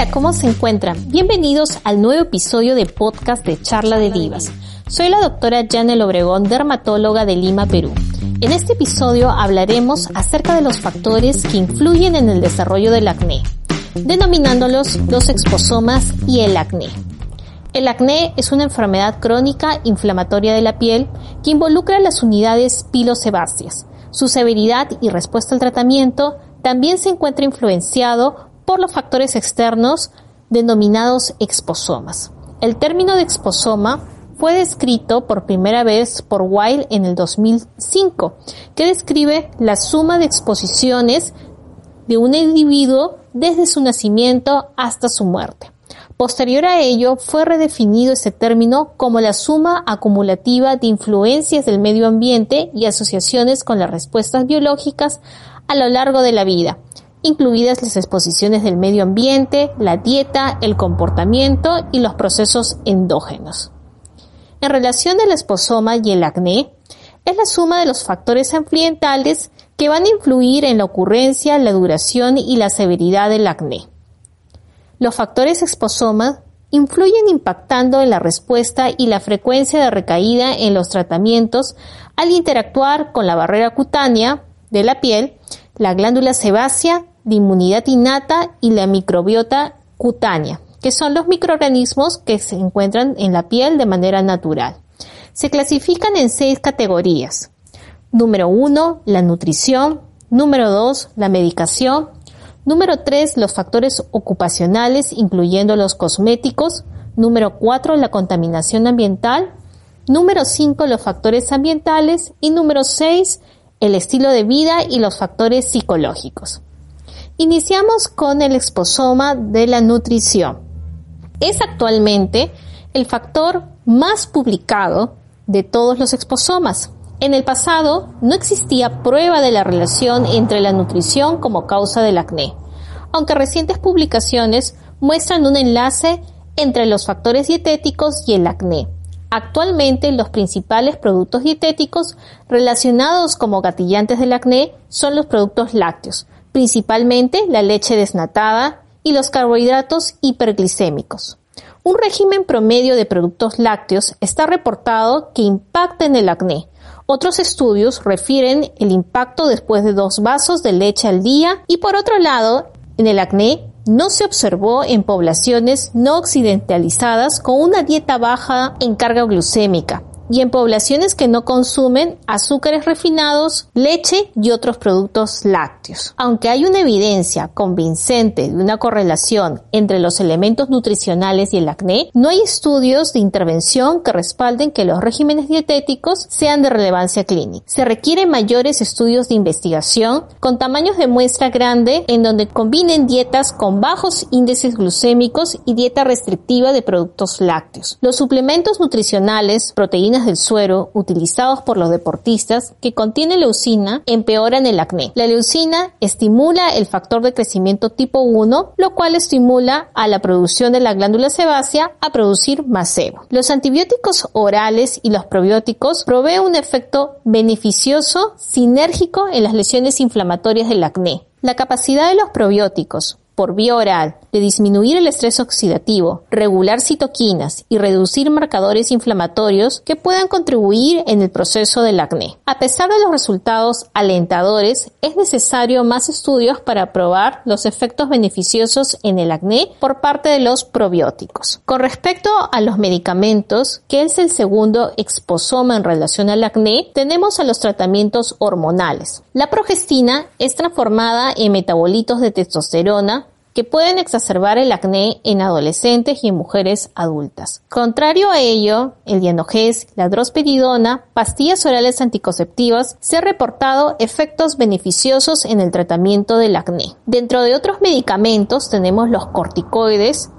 Hola, ¿cómo se encuentran? Bienvenidos al nuevo episodio de podcast de Charla de Divas. Soy la doctora Janel Obregón, dermatóloga de Lima, Perú. En este episodio hablaremos acerca de los factores que influyen en el desarrollo del acné, denominándolos los exposomas y el acné. El acné es una enfermedad crónica inflamatoria de la piel que involucra las unidades pilosebáceas. Su severidad y respuesta al tratamiento también se encuentra influenciado por los factores externos denominados exposomas. El término de exposoma fue descrito por primera vez por Weil en el 2005, que describe la suma de exposiciones de un individuo desde su nacimiento hasta su muerte. Posterior a ello, fue redefinido este término como la suma acumulativa de influencias del medio ambiente y asociaciones con las respuestas biológicas a lo largo de la vida, incluidas las exposiciones del medio ambiente, la dieta, el comportamiento y los procesos endógenos. En relación al esposoma y el acné, es la suma de los factores ambientales que van a influir en la ocurrencia, la duración y la severidad del acné. Los factores exposoma influyen impactando en la respuesta y la frecuencia de recaída en los tratamientos al interactuar con la barrera cutánea de la piel, la glándula sebácea de inmunidad innata y la microbiota cutánea, que son los microorganismos que se encuentran en la piel de manera natural. Se clasifican en seis categorías. Número uno, la nutrición. Número dos, la medicación. Número tres, los factores ocupacionales, incluyendo los cosméticos. Número cuatro, la contaminación ambiental. Número cinco, los factores ambientales. Y número seis, el estilo de vida y los factores psicológicos. Iniciamos con el exposoma de la nutrición. Es actualmente el factor más publicado de todos los exposomas. En el pasado no existía prueba de la relación entre la nutrición como causa del acné, aunque recientes publicaciones muestran un enlace entre los factores dietéticos y el acné. Actualmente los principales productos dietéticos relacionados como gatillantes del acné son los productos lácteos, principalmente la leche desnatada y los carbohidratos hiperglicémicos. Un régimen promedio de productos lácteos está reportado que impacta en el acné. Otros estudios refieren el impacto después de dos vasos de leche al día y por otro lado, en el acné no se observó en poblaciones no occidentalizadas con una dieta baja en carga glucémica, y en poblaciones que no consumen azúcares refinados, leche y otros productos lácteos. Aunque hay una evidencia convincente de una correlación entre los elementos nutricionales y el acné, no hay estudios de intervención que respalden que los regímenes dietéticos sean de relevancia clínica. Se requieren mayores estudios de investigación con tamaños de muestra grande en donde combinen dietas con bajos índices glucémicos y dieta restrictiva de productos lácteos. Los suplementos nutricionales, proteínas del suero utilizados por los deportistas que contiene leucina empeoran el acné. La leucina estimula el factor de crecimiento tipo 1, lo cual estimula a la producción de la glándula sebácea a producir más sebo. Los antibióticos orales y los probióticos proveen un efecto beneficioso sinérgico en las lesiones inflamatorias del acné. La capacidad de los probióticos por vía oral de disminuir el estrés oxidativo, regular citoquinas y reducir marcadores inflamatorios que puedan contribuir en el proceso del acné. A pesar de los resultados alentadores, es necesario más estudios para probar los efectos beneficiosos en el acné por parte de los probióticos. Con respecto a los medicamentos, que es el segundo exposoma en relación al acné, tenemos a los tratamientos hormonales. La progestina es transformada en metabolitos de testosterona que pueden exacerbar el acné en adolescentes y en mujeres adultas. Contrario a ello, el dienogés, la drosperidona, pastillas orales anticonceptivas, se ha reportado efectos beneficiosos en el tratamiento del acné. Dentro de otros medicamentos tenemos los corticoides,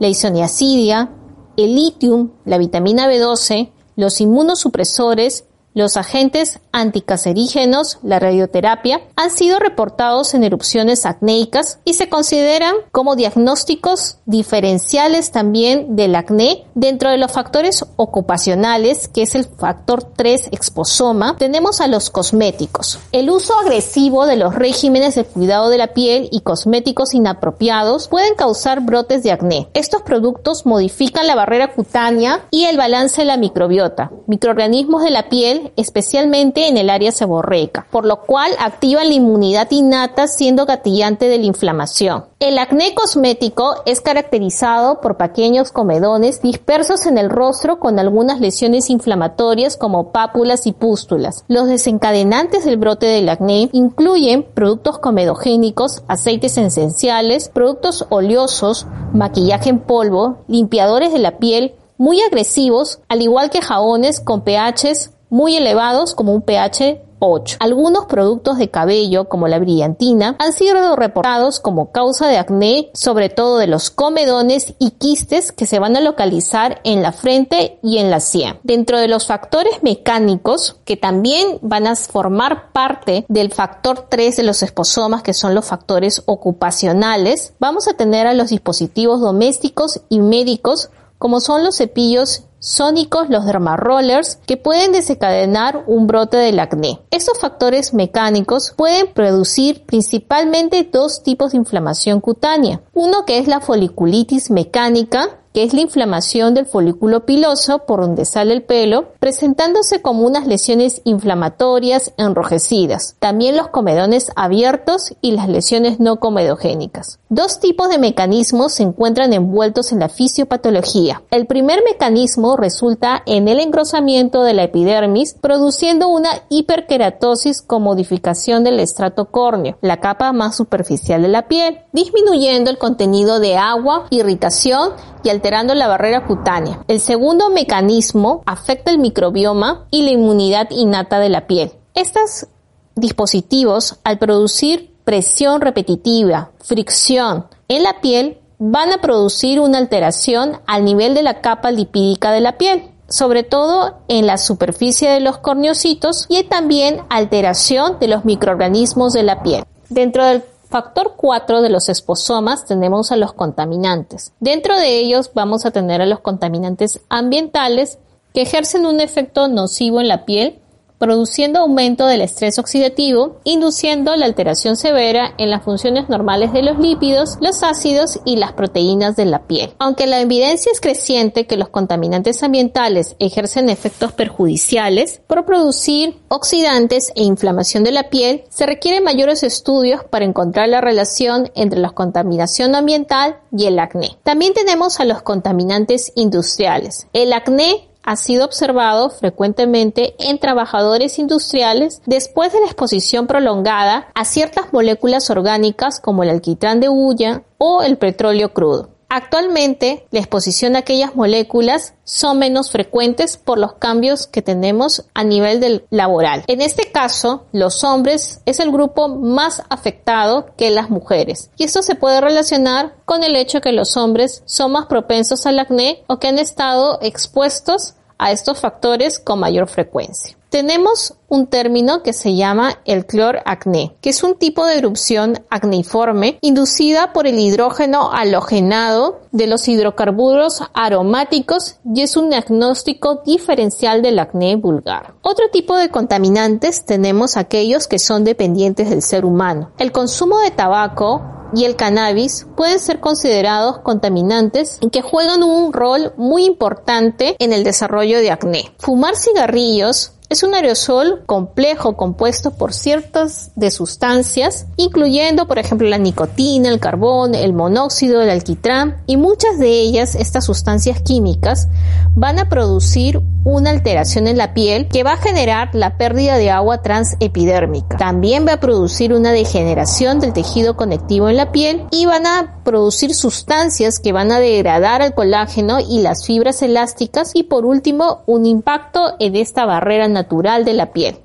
la isoniacidia, el litium, la vitamina B12, los inmunosupresores los agentes anticancerígenos, la radioterapia, han sido reportados en erupciones acnéicas y se consideran como diagnósticos diferenciales también del acné. Dentro de los factores ocupacionales, que es el factor 3 exposoma, tenemos a los cosméticos. El uso agresivo de los regímenes de cuidado de la piel y cosméticos inapropiados pueden causar brotes de acné. Estos productos modifican la barrera cutánea y el balance de la microbiota. Microorganismos de la piel especialmente en el área seborreica, por lo cual activa la inmunidad innata siendo gatillante de la inflamación. El acné cosmético es caracterizado por pequeños comedones dispersos en el rostro con algunas lesiones inflamatorias como pápulas y pústulas. Los desencadenantes del brote del acné incluyen productos comedogénicos, aceites esenciales, productos oleosos, maquillaje en polvo, limpiadores de la piel, muy agresivos, al igual que jabones con pHs muy elevados como un pH 8. Algunos productos de cabello, como la brillantina, han sido reportados como causa de acné, sobre todo de los comedones y quistes que se van a localizar en la frente y en la sien. Dentro de los factores mecánicos, que también van a formar parte del factor 3 de los esposomas, que son los factores ocupacionales, vamos a tener a los dispositivos domésticos y médicos, como son los cepillos sónicos los dermarollers que pueden desencadenar un brote del acné. Estos factores mecánicos pueden producir principalmente dos tipos de inflamación cutánea. Uno que es la foliculitis mecánica que es la inflamación del folículo piloso por donde sale el pelo, presentándose como unas lesiones inflamatorias enrojecidas. También los comedones abiertos y las lesiones no comedogénicas. Dos tipos de mecanismos se encuentran envueltos en la fisiopatología. El primer mecanismo resulta en el engrosamiento de la epidermis, produciendo una hiperkeratosis con modificación del estrato córneo, la capa más superficial de la piel, disminuyendo el contenido de agua, irritación y alterando la barrera cutánea. El segundo mecanismo afecta el microbioma y la inmunidad innata de la piel. Estos dispositivos, al producir presión repetitiva, fricción en la piel, van a producir una alteración al nivel de la capa lipídica de la piel sobre todo en la superficie de los corneocitos y también alteración de los microorganismos de la piel. Dentro del factor 4 de los esposomas tenemos a los contaminantes. Dentro de ellos vamos a tener a los contaminantes ambientales que ejercen un efecto nocivo en la piel produciendo aumento del estrés oxidativo, induciendo la alteración severa en las funciones normales de los lípidos, los ácidos y las proteínas de la piel. Aunque la evidencia es creciente que los contaminantes ambientales ejercen efectos perjudiciales por producir oxidantes e inflamación de la piel, se requieren mayores estudios para encontrar la relación entre la contaminación ambiental y el acné. También tenemos a los contaminantes industriales. El acné ha sido observado frecuentemente en trabajadores industriales después de la exposición prolongada a ciertas moléculas orgánicas como el alquitrán de hulla o el petróleo crudo. Actualmente, la exposición a aquellas moléculas son menos frecuentes por los cambios que tenemos a nivel del laboral. En este caso, los hombres es el grupo más afectado que las mujeres. Y esto se puede relacionar con el hecho que los hombres son más propensos al acné o que han estado expuestos a estos factores con mayor frecuencia. Tenemos un término que se llama el cloracné, que es un tipo de erupción acneiforme inducida por el hidrógeno halogenado de los hidrocarburos aromáticos y es un diagnóstico diferencial del acné vulgar. Otro tipo de contaminantes tenemos aquellos que son dependientes del ser humano. El consumo de tabaco y el cannabis pueden ser considerados contaminantes que juegan un rol muy importante en el desarrollo de acné. Fumar cigarrillos Es un aerosol complejo compuesto por ciertas de sustancias, incluyendo por ejemplo la nicotina, el carbón, el monóxido, el alquitrán y muchas de ellas, estas sustancias químicas, van a producir una alteración en la piel que va a generar la pérdida de agua transepidérmica. También va a producir una degeneración del tejido conectivo en la piel y van a producir sustancias que van a degradar el colágeno y las fibras elásticas y por último un impacto en esta barrera natural de la piel.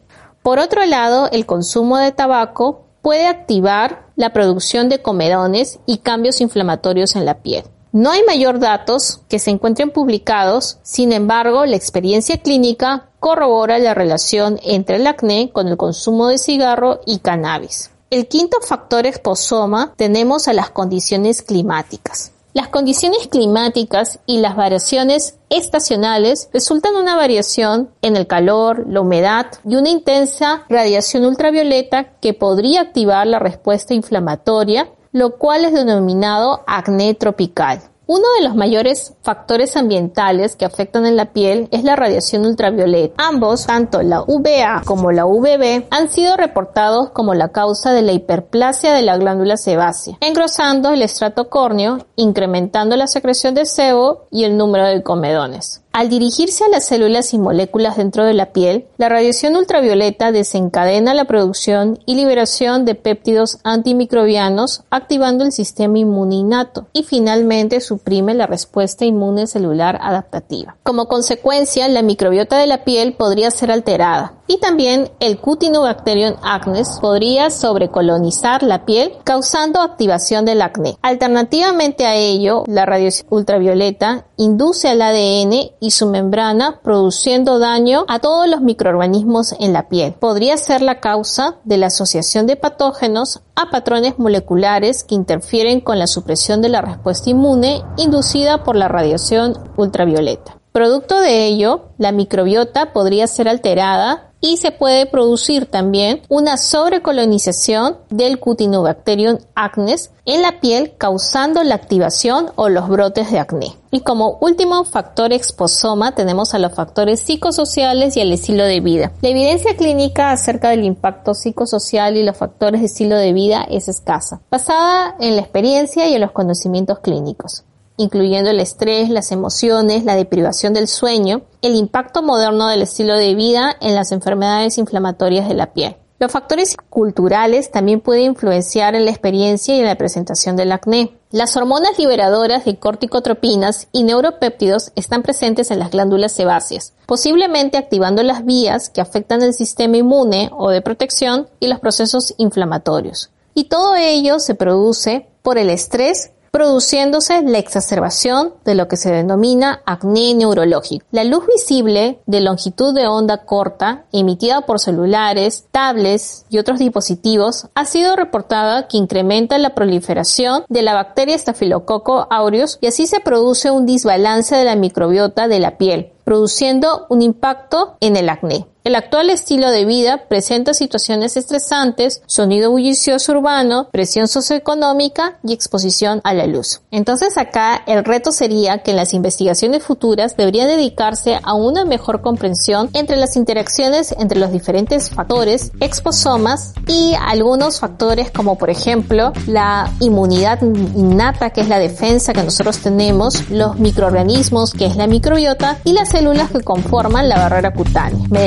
Por otro lado, el consumo de tabaco puede activar la producción de comedones y cambios inflamatorios en la piel. No hay mayor datos que se encuentren publicados, sin embargo, la experiencia clínica corrobora la relación entre el acné con el consumo de cigarro y cannabis. El quinto factor exposoma tenemos a las condiciones climáticas. Las condiciones climáticas y las variaciones estacionales resultan una variación en el calor, la humedad y una intensa radiación ultravioleta que podría activar la respuesta inflamatoria, lo cual es denominado acné tropical. Uno de los mayores factores ambientales que afectan en la piel es la radiación ultravioleta. Ambos, tanto la UVA como la UVB, han sido reportados como la causa de la hiperplasia de la glándula sebácea, engrosando el estrato córneo, incrementando la secreción de sebo y el número de comedones. Al dirigirse a las células y moléculas dentro de la piel, la radiación ultravioleta desencadena la producción y liberación de péptidos antimicrobianos, activando el sistema inmune innato y finalmente suprime la respuesta inmune celular adaptativa. Como consecuencia, la microbiota de la piel podría ser alterada y también el Cutinobacterium acnes podría sobrecolonizar la piel causando activación del acné. Alternativamente a ello, la radiación ultravioleta induce al ADN y su membrana produciendo daño a todos los microorganismos en la piel. Podría ser la causa de la asociación de patógenos a patrones moleculares que interfieren con la supresión de la respuesta inmune inducida por la radiación ultravioleta. Producto de ello, la microbiota podría ser alterada y se puede producir también una sobrecolonización del Cutinobacterium acnes en la piel causando la activación o los brotes de acné. Y como último factor exposoma tenemos a los factores psicosociales y el estilo de vida. La evidencia clínica acerca del impacto psicosocial y los factores de estilo de vida es escasa, basada en la experiencia y en los conocimientos clínicos incluyendo el estrés, las emociones, la deprivación del sueño, el impacto moderno del estilo de vida en las enfermedades inflamatorias de la piel. Los factores culturales también pueden influenciar en la experiencia y en la presentación del acné. Las hormonas liberadoras de corticotropinas y neuropéptidos están presentes en las glándulas sebáceas, posiblemente activando las vías que afectan el sistema inmune o de protección y los procesos inflamatorios. Y todo ello se produce por el estrés produciéndose la exacerbación de lo que se denomina acné neurológico. La luz visible de longitud de onda corta emitida por celulares, tablets y otros dispositivos ha sido reportada que incrementa la proliferación de la bacteria Staphylococcus aureus y así se produce un desbalance de la microbiota de la piel, produciendo un impacto en el acné. El actual estilo de vida presenta situaciones estresantes, sonido bullicioso urbano, presión socioeconómica y exposición a la luz. Entonces acá el reto sería que en las investigaciones futuras deberían dedicarse a una mejor comprensión entre las interacciones entre los diferentes factores, exposomas y algunos factores como por ejemplo la inmunidad innata que es la defensa que nosotros tenemos, los microorganismos que es la microbiota y las células que conforman la barrera cutánea. Me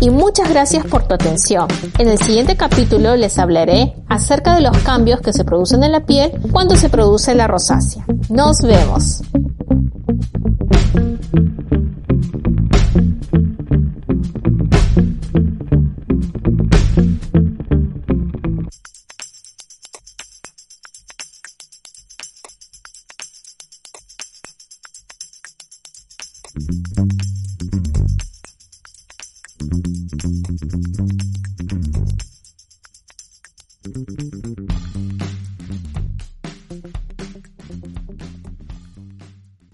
y muchas gracias por tu atención. En el siguiente capítulo les hablaré acerca de los cambios que se producen en la piel cuando se produce la rosácea. Nos vemos.